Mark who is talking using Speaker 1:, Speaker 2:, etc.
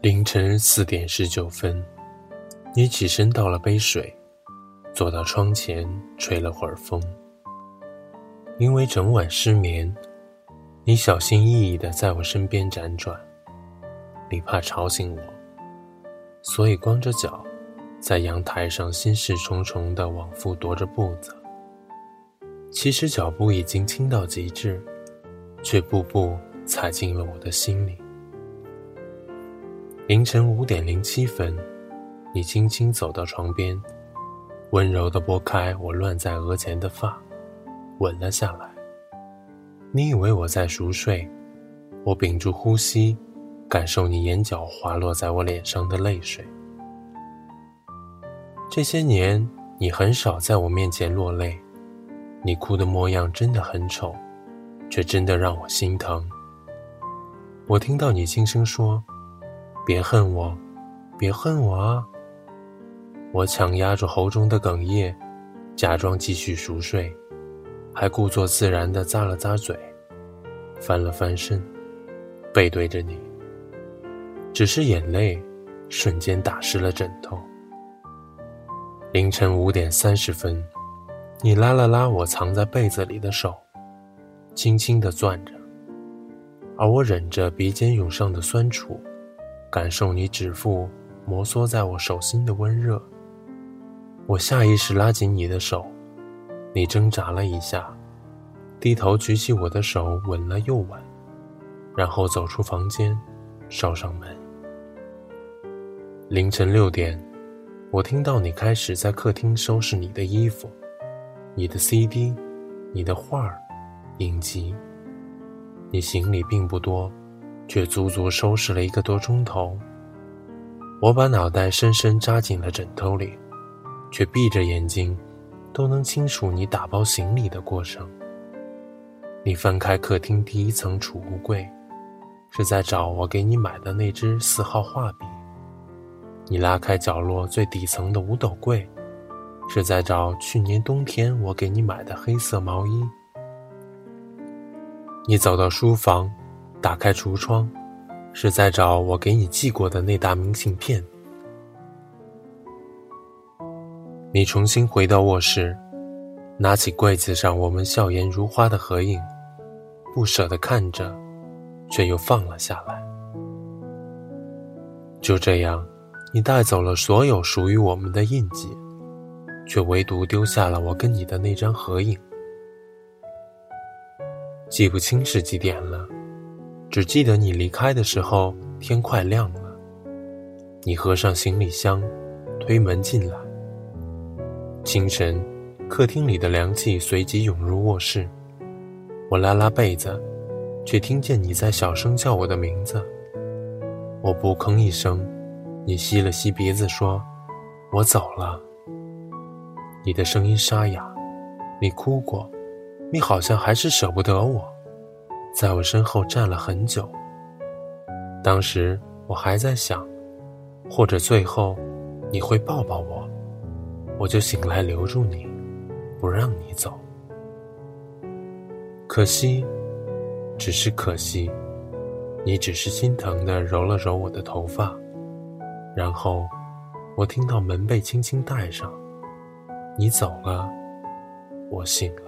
Speaker 1: 凌晨四点十九分，你起身倒了杯水，坐到窗前吹了会儿风。因为整晚失眠，你小心翼翼地在我身边辗转，你怕吵醒我，所以光着脚，在阳台上心事重重地往复踱着步子。其实脚步已经轻到极致，却步步踩进了我的心里。凌晨五点零七分，你轻轻走到床边，温柔地拨开我乱在额前的发，吻了下来。你以为我在熟睡，我屏住呼吸，感受你眼角滑落在我脸上的泪水。这些年，你很少在我面前落泪，你哭的模样真的很丑，却真的让我心疼。我听到你轻声说。别恨我，别恨我啊！我强压住喉中的哽咽，假装继续熟睡，还故作自然地咂了咂嘴，翻了翻身，背对着你。只是眼泪瞬间打湿了枕头。凌晨五点三十分，你拉了拉我藏在被子里的手，轻轻地攥着，而我忍着鼻尖涌上的酸楚。感受你指腹摩挲在我手心的温热，我下意识拉紧你的手，你挣扎了一下，低头举起我的手吻了又吻，然后走出房间，烧上门。凌晨六点，我听到你开始在客厅收拾你的衣服，你的 CD，你的画儿，影集。你行李并不多。却足足收拾了一个多钟头。我把脑袋深深扎进了枕头里，却闭着眼睛，都能清楚你打包行李的过程。你翻开客厅第一层储物柜，是在找我给你买的那支四号画笔；你拉开角落最底层的五斗柜，是在找去年冬天我给你买的黑色毛衣；你走到书房。打开橱窗，是在找我给你寄过的那沓明信片。你重新回到卧室，拿起柜子上我们笑颜如花的合影，不舍得看着，却又放了下来。就这样，你带走了所有属于我们的印记，却唯独丢下了我跟你的那张合影。记不清是几点了。只记得你离开的时候，天快亮了。你合上行李箱，推门进来。清晨，客厅里的凉气随即涌入卧室。我拉拉被子，却听见你在小声叫我的名字。我不吭一声，你吸了吸鼻子说：“我走了。”你的声音沙哑，你哭过，你好像还是舍不得我。在我身后站了很久。当时我还在想，或者最后你会抱抱我，我就醒来留住你，不让你走。可惜，只是可惜，你只是心疼的揉了揉我的头发，然后我听到门被轻轻带上，你走了，我醒了。